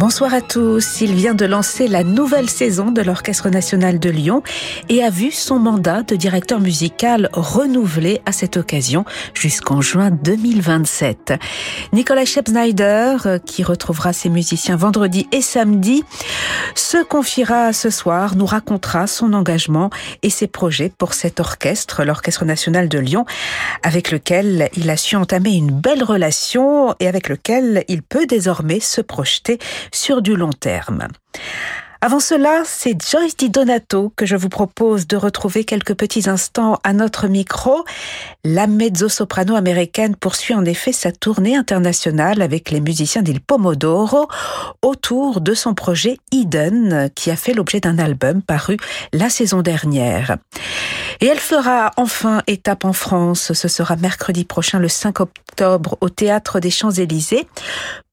Bonsoir à tous. Il vient de lancer la nouvelle saison de l'Orchestre national de Lyon et a vu son mandat de directeur musical renouvelé à cette occasion jusqu'en juin 2027. Nicolas Shepsnyder, qui retrouvera ses musiciens vendredi et samedi, se confiera ce soir, nous racontera son engagement et ses projets pour cet orchestre, l'Orchestre national de Lyon, avec lequel il a su entamer une belle relation et avec lequel il peut désormais se projeter sur du long terme. Avant cela, c'est Joyce Di Donato que je vous propose de retrouver quelques petits instants à notre micro. La mezzo-soprano américaine poursuit en effet sa tournée internationale avec les musiciens d'Il Pomodoro autour de son projet Eden qui a fait l'objet d'un album paru la saison dernière. Et elle fera enfin étape en France. Ce sera mercredi prochain le 5 octobre au Théâtre des Champs-Élysées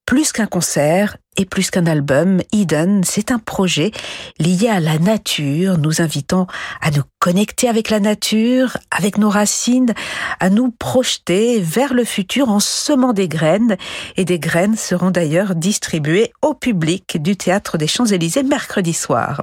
plus qu'un concert et plus qu'un album, Eden, c'est un projet lié à la nature, nous invitant à nous connecter avec la nature, avec nos racines, à nous projeter vers le futur en semant des graines. Et des graines seront d'ailleurs distribuées au public du Théâtre des Champs-Élysées mercredi soir.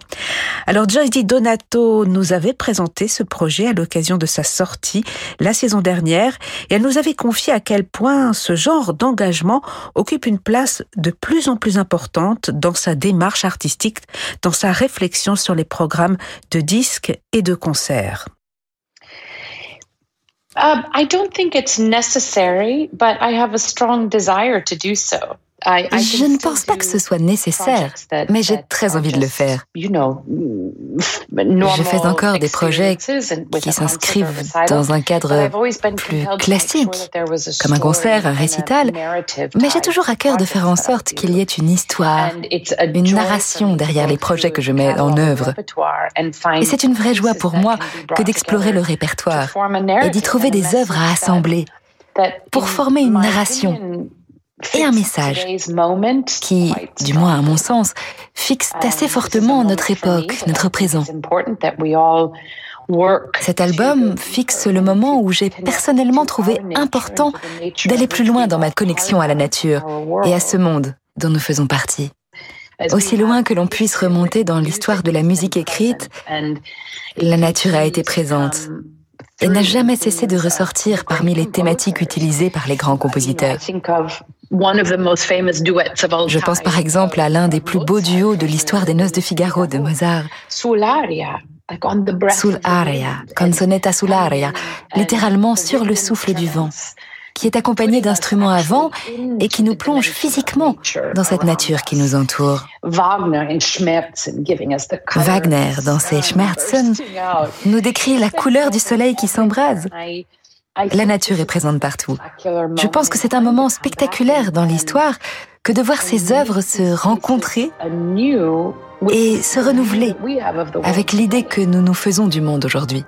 Alors Joyce Di Donato nous avait présenté ce projet à l'occasion de sa sortie la saison dernière et elle nous avait confié à quel point ce genre d'engagement occupe une place de plus en plus importante dans sa démarche artistique, dans sa réflexion sur les programmes de disques et de concerts. Um, I don't think it's necessary, but I have a strong desire to do so. Je ne pense pas que ce soit nécessaire, mais j'ai très envie de le faire. Je fais encore des projets qui s'inscrivent dans un cadre plus classique, comme un concert, un récital, mais j'ai toujours à cœur de faire en sorte qu'il y ait une histoire, une narration derrière les projets que je mets en œuvre. Et c'est une vraie joie pour moi que d'explorer le répertoire et d'y trouver des œuvres à assembler pour former une narration et un message qui, du moins à mon sens, fixe assez fortement notre époque, notre présent. Cet album fixe le moment où j'ai personnellement trouvé important d'aller plus loin dans ma connexion à la nature et à ce monde dont nous faisons partie. Aussi loin que l'on puisse remonter dans l'histoire de la musique écrite, la nature a été présente et n'a jamais cessé de ressortir parmi les thématiques utilisées par les grands compositeurs. Je pense par exemple à l'un des plus beaux duos de l'histoire des Noces de Figaro de Mozart. Sul aria, canzonetta sull'aria, littéralement sur le souffle du vent, qui est accompagné d'instruments à vent et qui nous plonge physiquement dans cette nature qui nous entoure. Wagner, dans ses Schmerzen, nous décrit la couleur du soleil qui s'embrase. La nature est présente partout. Je pense que c'est un moment spectaculaire dans l'histoire que de voir ces œuvres se rencontrer et se renouveler avec l'idée que nous nous faisons du monde aujourd'hui.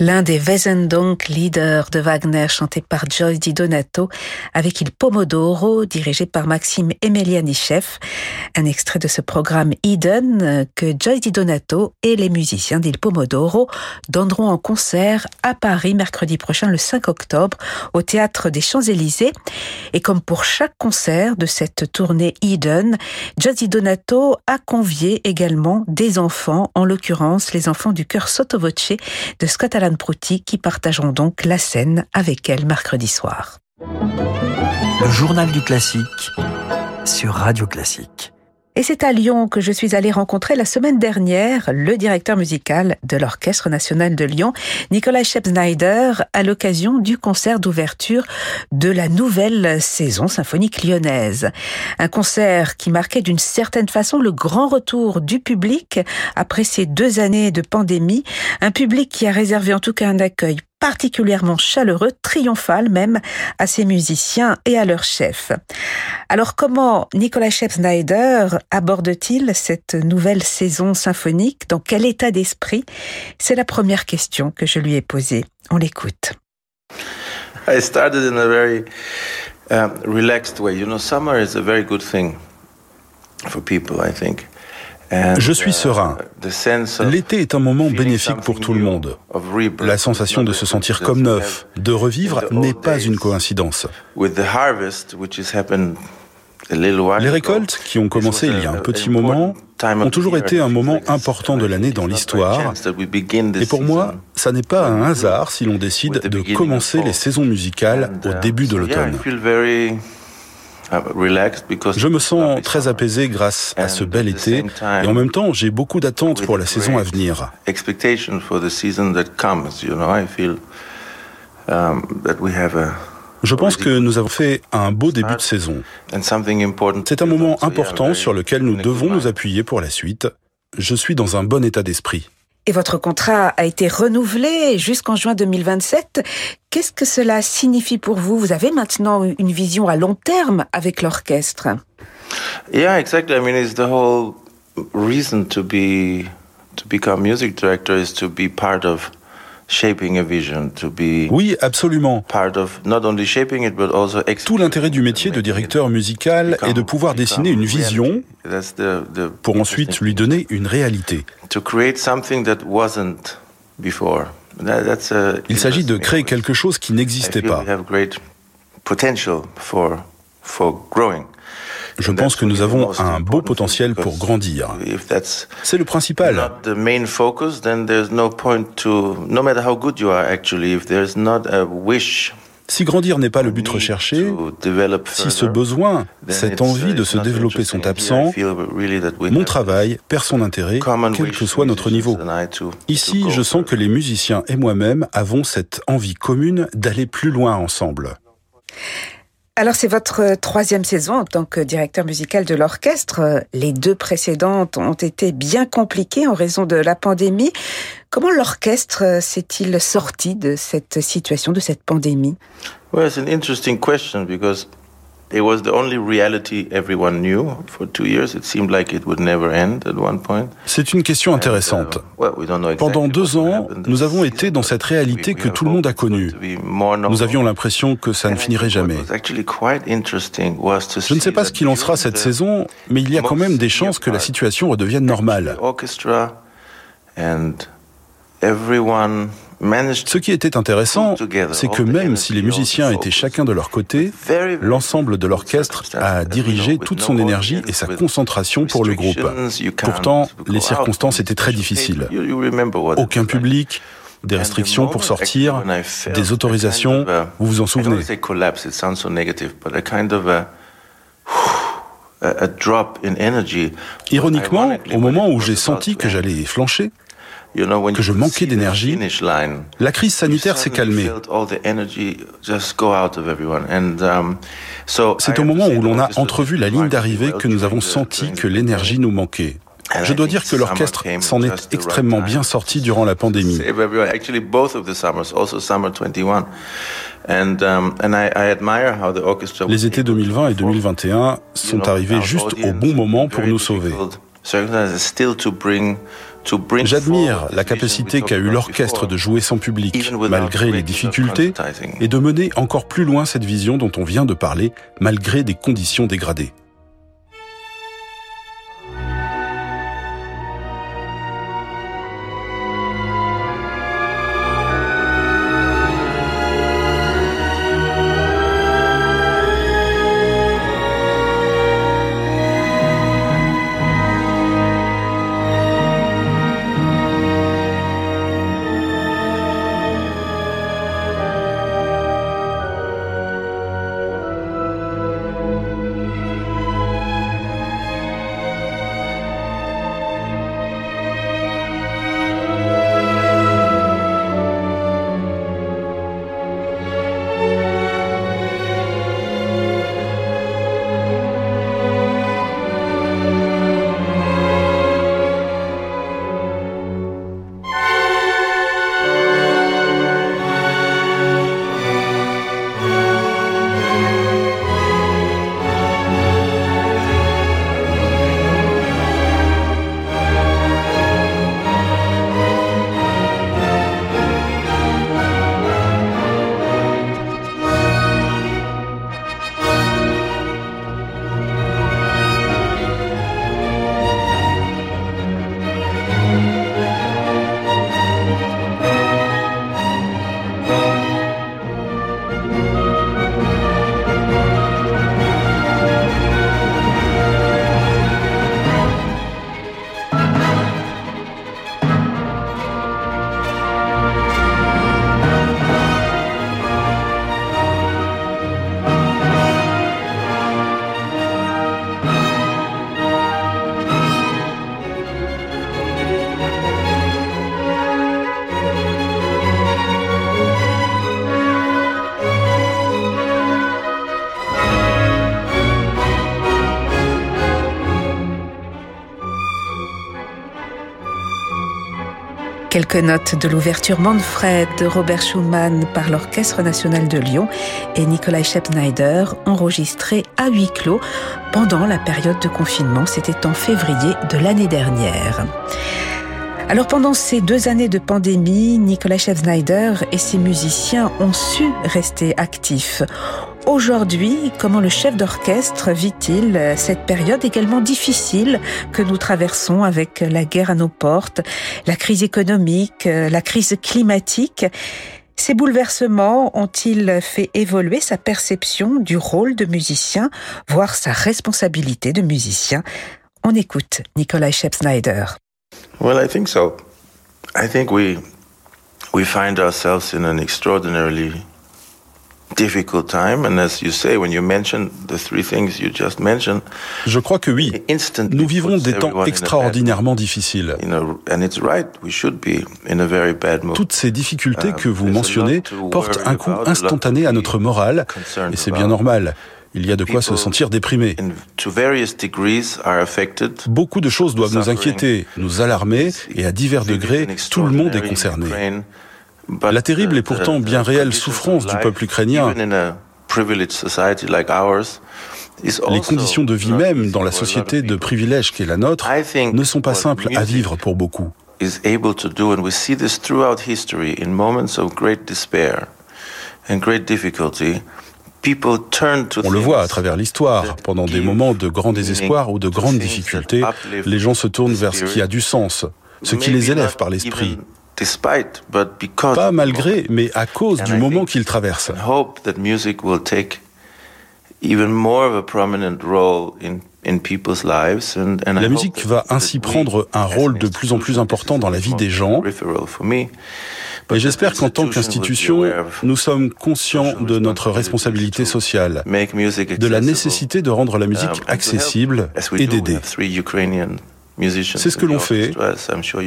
L'un des Wesendonck leaders de Wagner chanté par Joyce Di Donato avec Il Pomodoro dirigé par Maxime Emelianichev. Un extrait de ce programme Eden que Joyce Di Donato et les musiciens d'Il Pomodoro donneront en concert à Paris mercredi prochain le 5 octobre au théâtre des Champs-Élysées. Et comme pour chaque concert de cette tournée Eden, Joyce Di Donato a convié également des enfants, en l'occurrence les enfants du chœur Sottovoce de Scott Prouty qui partageront donc la scène avec elle mercredi soir. Le journal du classique sur Radio Classique. Et c'est à Lyon que je suis allée rencontrer la semaine dernière le directeur musical de l'Orchestre national de Lyon, Nicolas Shepsnyder, à l'occasion du concert d'ouverture de la nouvelle saison symphonique lyonnaise. Un concert qui marquait d'une certaine façon le grand retour du public après ces deux années de pandémie, un public qui a réservé en tout cas un accueil particulièrement chaleureux, triomphal même, à ses musiciens et à leur chef. Alors comment Nicolas Shep-Snyder aborde-t-il cette nouvelle saison symphonique? Dans quel état d'esprit? C'est la première question que je lui ai posée. On l'écoute. Um, relaxed way. You know, summer is a very good thing for people, I. Je suis serein. L'été est un moment bénéfique pour tout le monde. La sensation de se sentir comme neuf, de revivre, n'est pas une coïncidence. Les récoltes, qui ont commencé il y a un petit moment, ont toujours été un moment important de l'année dans l'histoire. Et pour moi, ça n'est pas un hasard si l'on décide de commencer les saisons musicales au début de l'automne. Je me sens très apaisé grâce à ce bel été et en même temps j'ai beaucoup d'attentes pour la saison à venir. Je pense que nous avons fait un beau début de saison. C'est un moment important sur lequel nous devons nous appuyer pour la suite. Je suis dans un bon état d'esprit. Et votre contrat a été renouvelé jusqu'en juin 2027. Qu'est-ce que cela signifie pour vous? Vous avez maintenant une vision à long terme avec l'orchestre? Yeah, exactly. I mean, it's the whole reason to be to become music director is to be part of oui, absolument. Tout l'intérêt du métier de directeur musical est de pouvoir dessiner une vision pour ensuite lui donner une réalité. Il s'agit de créer quelque chose qui n'existait pas. Je pense que nous avons un beau potentiel pour grandir. C'est le principal. Si grandir n'est pas le but recherché, si ce besoin, cette envie de se développer sont absents, mon travail perd son intérêt, quel que soit notre niveau. Ici, je sens que les musiciens et moi-même avons cette envie commune d'aller plus loin ensemble. Alors c'est votre troisième saison en tant que directeur musical de l'orchestre. Les deux précédentes ont été bien compliquées en raison de la pandémie. Comment l'orchestre s'est-il sorti de cette situation, de cette pandémie? Well, it's an interesting question because It was the only reality everyone knew. For two years, it seemed like it would never end at one point. C'est une question intéressante. Uh, Pendant deux ans, nous avons été dans cette réalité que tout le monde a connue. Nous avions l'impression que ça ne finirait jamais. Je ne sais pas ce qu'il en sera cette saison, mais il y a quand même des chances que la situation redevienne normale. Ce qui était intéressant, c'est que même si les musiciens étaient chacun de leur côté, l'ensemble de l'orchestre a dirigé toute son énergie et sa concentration pour le groupe. Pourtant, les circonstances étaient très difficiles. Aucun public, des restrictions pour sortir, des autorisations, vous vous en souvenez? Ironiquement, au moment où j'ai senti que j'allais flancher, que je manquais d'énergie, la crise sanitaire s'est calmée. Um, C'est au moment où l'on a entrevu la ligne d'arrivée que nous avons senti que l'énergie nous manquait. Je dois dire que l'orchestre s'en est extrêmement bien sorti durant la pandémie. Les étés 2020 et 2021 sont arrivés juste au bon moment pour nous sauver. J'admire la capacité qu'a eu l'orchestre de jouer sans public, malgré les difficultés, et de mener encore plus loin cette vision dont on vient de parler, malgré des conditions dégradées. Quelques notes de l'ouverture Manfred de Robert Schumann par l'Orchestre national de Lyon et Nikolai Scheppneider enregistrées à huis clos pendant la période de confinement. C'était en février de l'année dernière. Alors pendant ces deux années de pandémie, Nicolas Scheppneider et ses musiciens ont su rester actifs. Aujourd'hui, comment le chef d'orchestre vit-il cette période également difficile que nous traversons avec la guerre à nos portes, la crise économique, la crise climatique? Ces bouleversements ont-ils fait évoluer sa perception du rôle de musicien, voire sa responsabilité de musicien? On écoute Nikolai Schepp-Snyder. Well, I think so. I think we we find ourselves in an extraordinarily je crois que oui. Nous vivons des temps extraordinairement difficiles. Toutes ces difficultés uh, que vous mentionnez portent un coup instantané à notre morale, et c'est bien normal. Il y a de quoi se sentir déprimé. Beaucoup de choses doivent nous inquiéter, nous alarmer, et à divers degrés, tout le monde est concerné. La terrible et pourtant bien réelle souffrance du peuple ukrainien, les conditions de vie même dans la société de privilège qu'est la nôtre ne sont pas simples à vivre pour beaucoup. On le voit à travers l'histoire. Pendant des moments de grand désespoir ou de grandes difficultés, les gens se tournent vers ce qui a du sens, ce qui les élève par l'esprit, pas malgré, mais à cause du moment qu'il traverse. La musique va ainsi prendre un rôle de plus en plus important dans la vie des gens. Et j'espère qu'en tant qu'institution, nous sommes conscients de notre responsabilité sociale, de la nécessité de rendre la musique um, accessible et d'aider. C'est ce que l'on fait.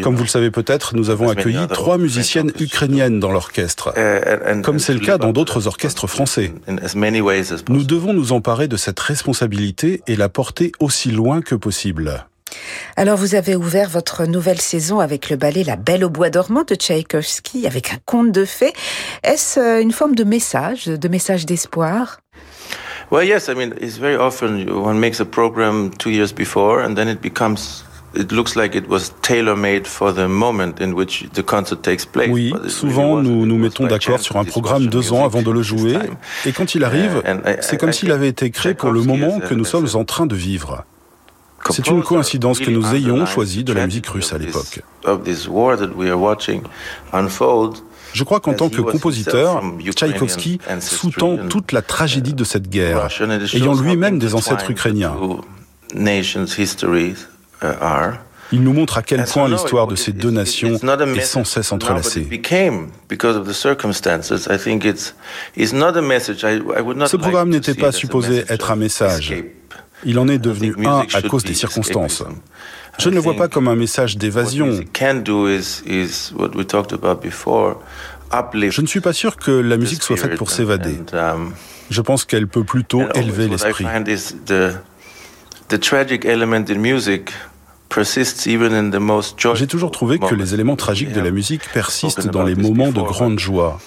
Comme vous le savez peut-être, nous avons accueilli trois musiciennes ukrainiennes dans l'orchestre, comme c'est le cas dans d'autres orchestres français. Nous devons nous emparer de cette responsabilité et la porter aussi loin que possible. Alors vous avez ouvert votre nouvelle saison avec le ballet La Belle au bois dormant de Tchaïkovski, avec un conte de fées. Est-ce euh, une forme de message, de message d'espoir? Well, yes. I mean, it's very often one makes a program two years before, and then it becomes Oui, souvent nous nous mettons d'accord sur un programme deux ans avant de le jouer, et quand il arrive, c'est comme s'il avait été créé pour le moment que nous sommes en train de vivre. C'est une coïncidence que nous ayons choisi de la musique russe à l'époque. Je crois qu'en tant que compositeur, Tchaïkovski sous-tend toute la tragédie de cette guerre, ayant lui-même des ancêtres ukrainiens. Il nous montre à quel point l'histoire de ces deux nations est sans cesse entrelacée. Ce programme n'était pas supposé être un message. Il en est devenu un à cause des circonstances. Je ne le vois pas comme un message d'évasion. Je ne suis pas sûr que la musique soit faite pour s'évader. Um, Je pense qu'elle peut plutôt élever l'esprit. J'ai toujours trouvé que les éléments tragiques de la musique persistent dans les moments de grande joie.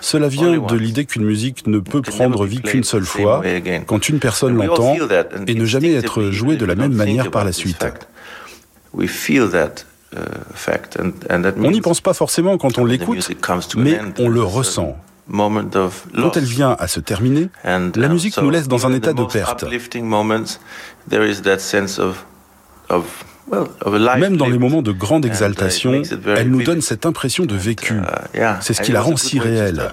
Cela vient de l'idée qu'une musique ne peut prendre vie qu'une seule fois, quand une personne l'entend, et ne jamais être jouée de la même manière par la suite. Uh, on n'y pense pas forcément quand on l'écoute, mais on le ressent. Quand elle vient à se terminer, la um, musique nous laisse dans un état de perte. Même dans les moments de grande uh, exaltation, elle nous donne cette impression de vécu. Uh, C'est ce qui la rend si réelle.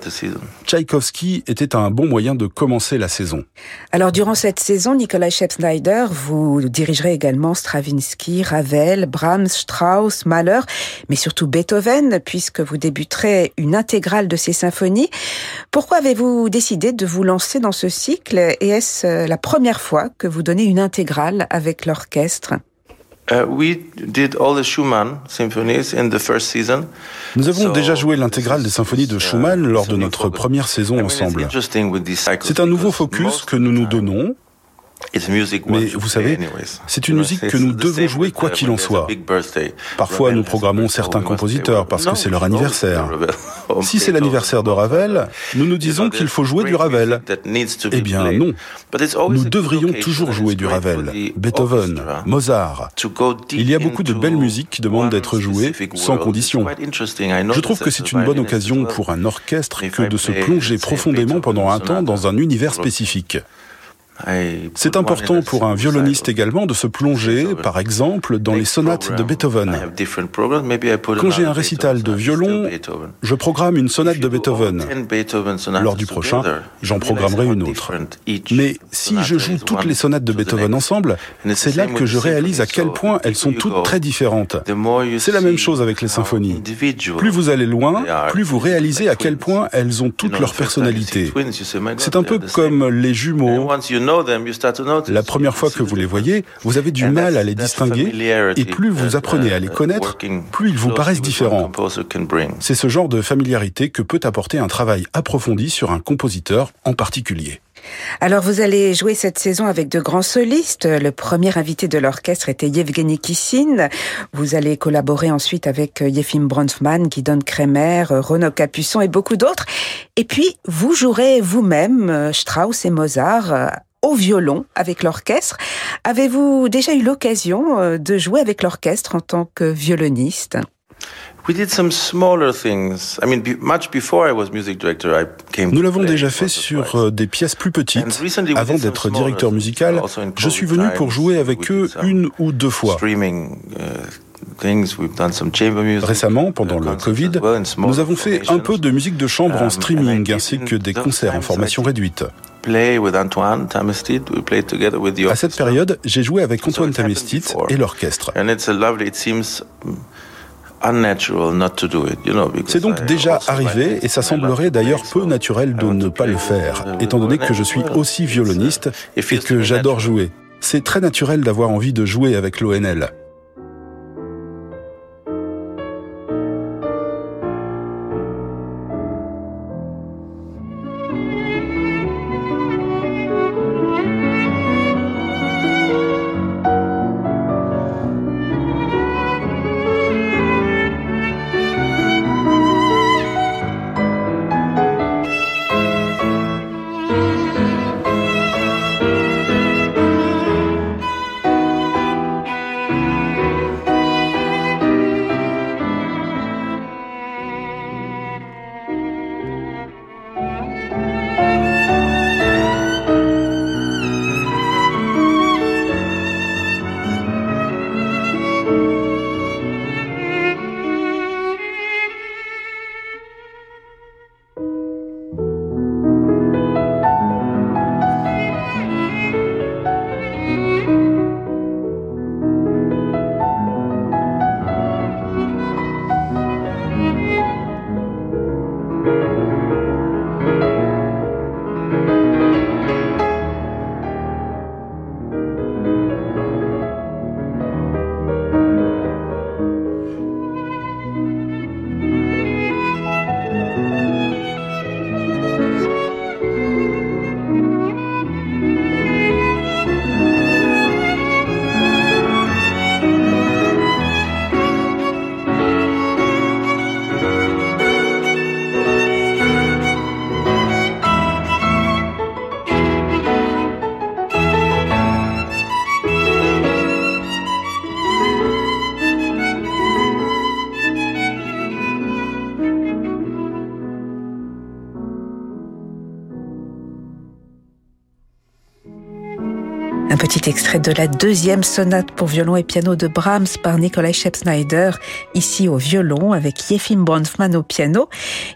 Tchaïkovski était un bon moyen de commencer la saison. Alors durant cette saison, Nikolai Schneider, vous dirigerez également Stravinsky, Ravel, Brahms, Strauss, Mahler, mais surtout Beethoven, puisque vous débuterez une intégrale de ces symphonies. Pourquoi avez-vous décidé de vous lancer dans ce cycle? Et est-ce la première fois que vous donnez une intégrale avec l'orchestre? Nous avons déjà joué l'intégrale des symphonies de Schumann lors de notre première saison ensemble. C'est un nouveau focus que nous nous donnons mais vous savez, c'est une musique que nous devons jouer quoi qu'il en soit. Parfois, nous programmons certains compositeurs parce que c'est leur anniversaire. Si c'est l'anniversaire de Ravel, nous nous disons qu'il faut jouer du Ravel. Eh bien non. Nous devrions toujours jouer du Ravel, Beethoven, Mozart. Il y a beaucoup de belles musiques qui demandent d'être jouées sans condition. Je trouve que c'est une bonne occasion pour un orchestre que de se plonger profondément pendant un temps dans un univers spécifique. C'est important pour un violoniste également de se plonger, par exemple, dans les sonates de Beethoven. Quand j'ai un récital de violon, je programme une sonate de Beethoven. Lors du prochain, j'en programmerai une autre. Mais si je joue toutes les sonates de Beethoven ensemble, c'est là que je réalise à quel point elles sont toutes très différentes. C'est la même chose avec les symphonies. Plus vous allez loin, plus vous réalisez à quel point elles ont toutes leur personnalité. C'est un peu comme les jumeaux la première fois que vous les voyez, vous avez du mal à les distinguer et plus vous apprenez à les uh, connaître, plus ils vous paraissent différents. C'est ce genre de familiarité que peut apporter un travail approfondi sur un compositeur en particulier. Alors vous allez jouer cette saison avec de grands solistes. Le premier invité de l'orchestre était Yevgeny Kissin. Vous allez collaborer ensuite avec Yefim Bronfman, Guidon Kremer, Renaud Capuçon et beaucoup d'autres. Et puis vous jouerez vous-même Strauss et Mozart au violon avec l'orchestre. Avez-vous déjà eu l'occasion euh, de jouer avec l'orchestre en tant que violoniste? Nous l'avons déjà fait sur euh, des pièces plus petites. Avant d'être directeur musical, je suis venu pour jouer avec eux une ou deux fois. Uh, Récemment, pendant le Covid, nous avons fait un peu de musique de chambre en um, streaming ainsi que des concerts en formation réduite. À cette période, j'ai joué avec Antoine Tamestit et l'orchestre. C'est donc déjà arrivé et ça semblerait d'ailleurs peu naturel de ne pas le faire, étant donné que je suis aussi violoniste et que j'adore jouer. C'est très naturel d'avoir envie de jouer avec l'ONL. Extrait de la deuxième sonate pour violon et piano de Brahms par Nikolai Schepp-Snyder, ici au violon avec Yefim Bronfman au piano.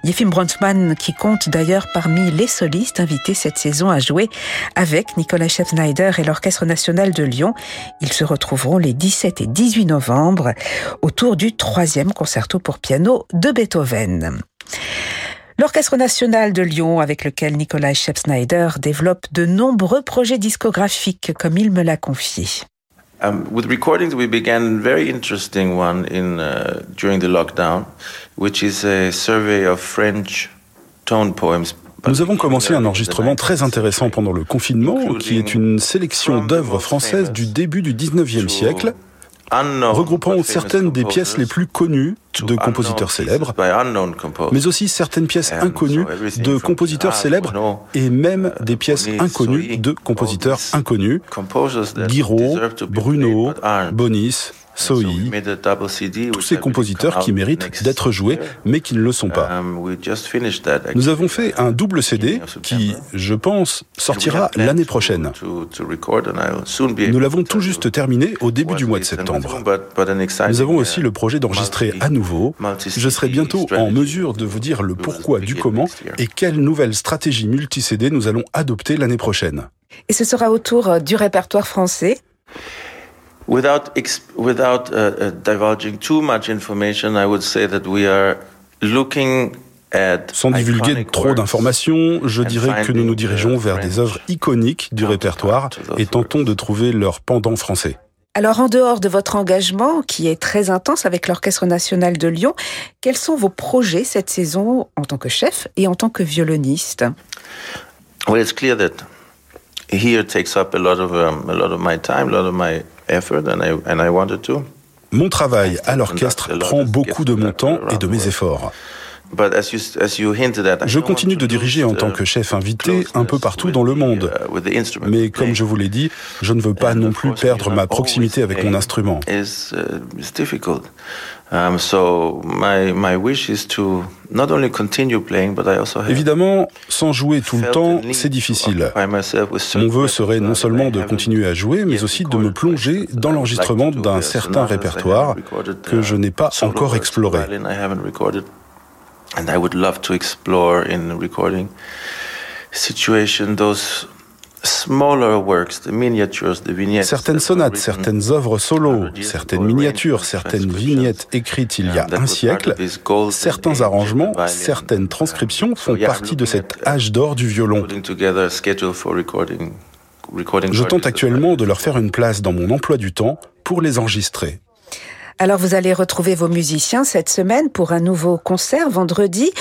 Yefim Bronfman qui compte d'ailleurs parmi les solistes invités cette saison à jouer avec Nikolai Schepp-Snyder et l'Orchestre national de Lyon. Ils se retrouveront les 17 et 18 novembre autour du troisième concerto pour piano de Beethoven. L'Orchestre national de Lyon, avec lequel Nicolas Schepp-Snyder développe de nombreux projets discographiques, comme il me l'a confié. Um, with recordings, we began a very interesting one in uh, during the lockdown, which is a survey of French tone poems nous avons commencé un enregistrement très intéressant pendant le confinement, qui est une sélection d'œuvres françaises du début du 19e siècle, regroupant certaines des pièces les plus connues de compositeurs célèbres, mais aussi certaines pièces inconnues de compositeurs célèbres et même des pièces inconnues de compositeurs inconnus, Guiraud, Bruno, Bonis, Sohi, tous ces compositeurs qui méritent d'être joués, mais qui ne le sont pas. Um, Nous avons fait un double CD qui, je pense, sortira l'année prochaine. Nous l'avons tout juste terminé au début du mois de septembre. Nous avons aussi le projet d'enregistrer à nouveau. Je serai bientôt en mesure de vous dire le pourquoi du comment et quelle nouvelle stratégie multi-CD nous allons adopter l'année prochaine. Et ce sera autour euh, du répertoire français Without, without uh, uh, divulging too much information, I would say that we are looking sans divulguer trop d'informations, je dirais que nous nous dirigeons vers des œuvres iconiques du répertoire et tentons de trouver leur pendant français. Alors en dehors de votre engagement, qui est très intense avec l'Orchestre national de Lyon, quels sont vos projets cette saison en tant que chef et en tant que violoniste? Well, it's clear that here takes up a lot of um, a lot of my time, a lot of my mon travail à l'orchestre prend beaucoup de mon temps et de mes efforts. Je continue de diriger en tant que chef invité un peu partout dans le monde. Uh, Mais comme je vous l'ai dit, je ne veux pas non plus perdre ma proximité avec mon instrument. Évidemment, sans jouer tout le temps, c'est difficile. Mon vœu serait non seulement de continuer à jouer, mais aussi de me plonger dans l'enregistrement d'un certain répertoire que je n'ai pas encore exploré. And I would love to explore in recording situation those smaller works, the miniatures, the vignettes. Certaines sonates, certaines œuvres solo, certaines miniatures, certaines vignettes écrites il y a un siècle, certains arrangements, certaines transcriptions font partie de cet âge d'or du violon. Je tente actuellement de leur faire une place dans mon emploi du temps pour les enregistrer. Alors vous allez retrouver vos musiciens cette semaine pour un nouveau concert vendredi.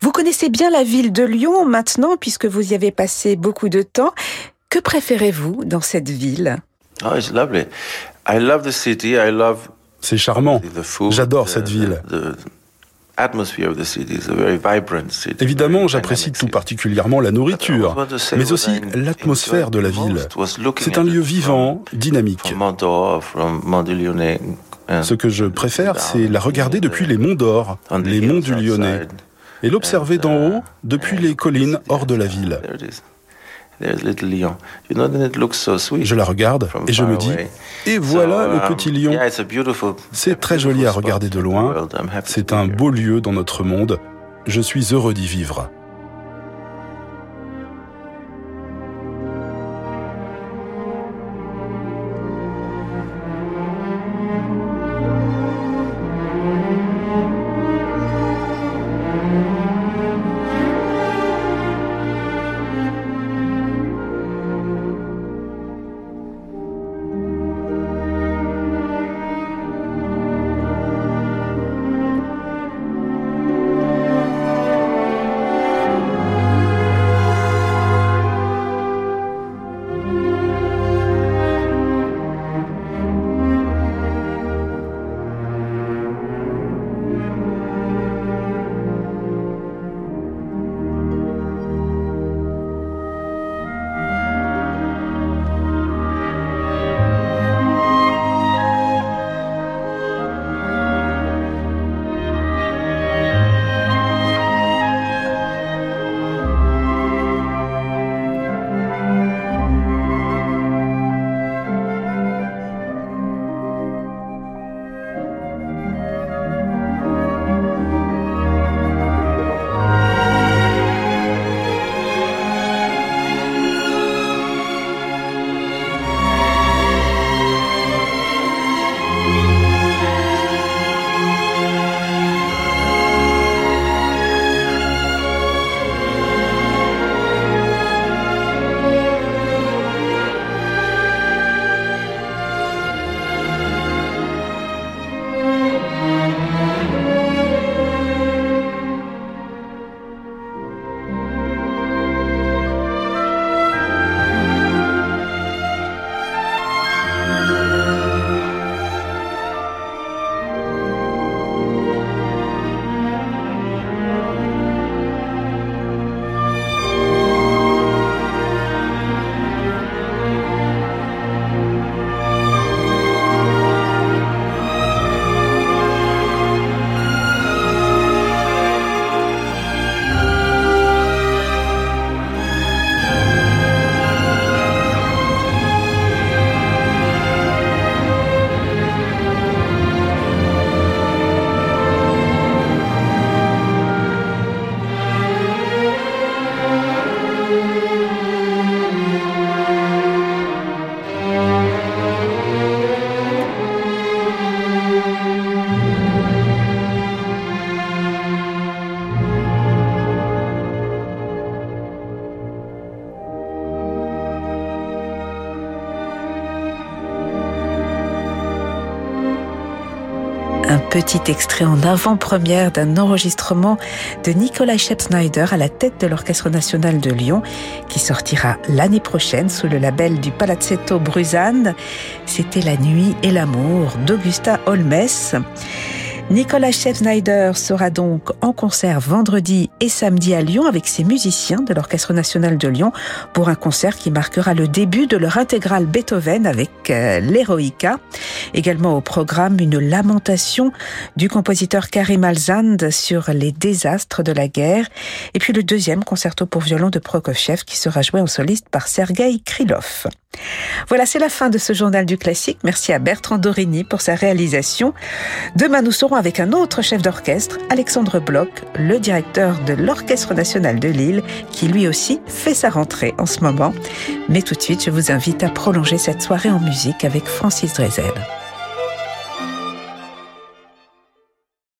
Vous connaissez bien la ville de Lyon maintenant puisque vous y avez passé beaucoup de temps. Que préférez-vous dans cette ville? Oh, it's lovely. I love the city. I love C'est charmant. J'adore cette ville. Évidemment, j'apprécie tout particulièrement la nourriture, mais aussi l'atmosphère de la ville. C'est un lieu vivant, dynamique. Ce que je préfère, c'est la regarder depuis les monts d'Or, les monts du Lyonnais, et l'observer d'en haut depuis les collines hors de la ville. Je la regarde et je me dis, et voilà le petit lion. C'est très joli à regarder de loin. C'est un beau lieu dans notre monde. Je suis heureux d'y vivre. Petit extrait en avant-première d'un enregistrement de Nikolai Schneider à la tête de l'Orchestre national de Lyon, qui sortira l'année prochaine sous le label du Palazzetto Bruzane. C'était La nuit et l'amour d'Augusta Holmes. Nicolas Schneider sera donc en concert vendredi et samedi à Lyon avec ses musiciens de l'Orchestre national de Lyon pour un concert qui marquera le début de leur intégrale Beethoven avec euh, l'Heroica. Également au programme une lamentation du compositeur Karim Alzand sur les désastres de la guerre et puis le deuxième concerto pour violon de Prokofiev qui sera joué en soliste par Sergei Krylov. Voilà, c'est la fin de ce journal du classique. Merci à Bertrand Dorini pour sa réalisation. Demain, nous serons avec un autre chef d'orchestre, Alexandre Bloch, le directeur de l'Orchestre national de Lille, qui lui aussi fait sa rentrée en ce moment. Mais tout de suite, je vous invite à prolonger cette soirée en musique avec Francis Drezel.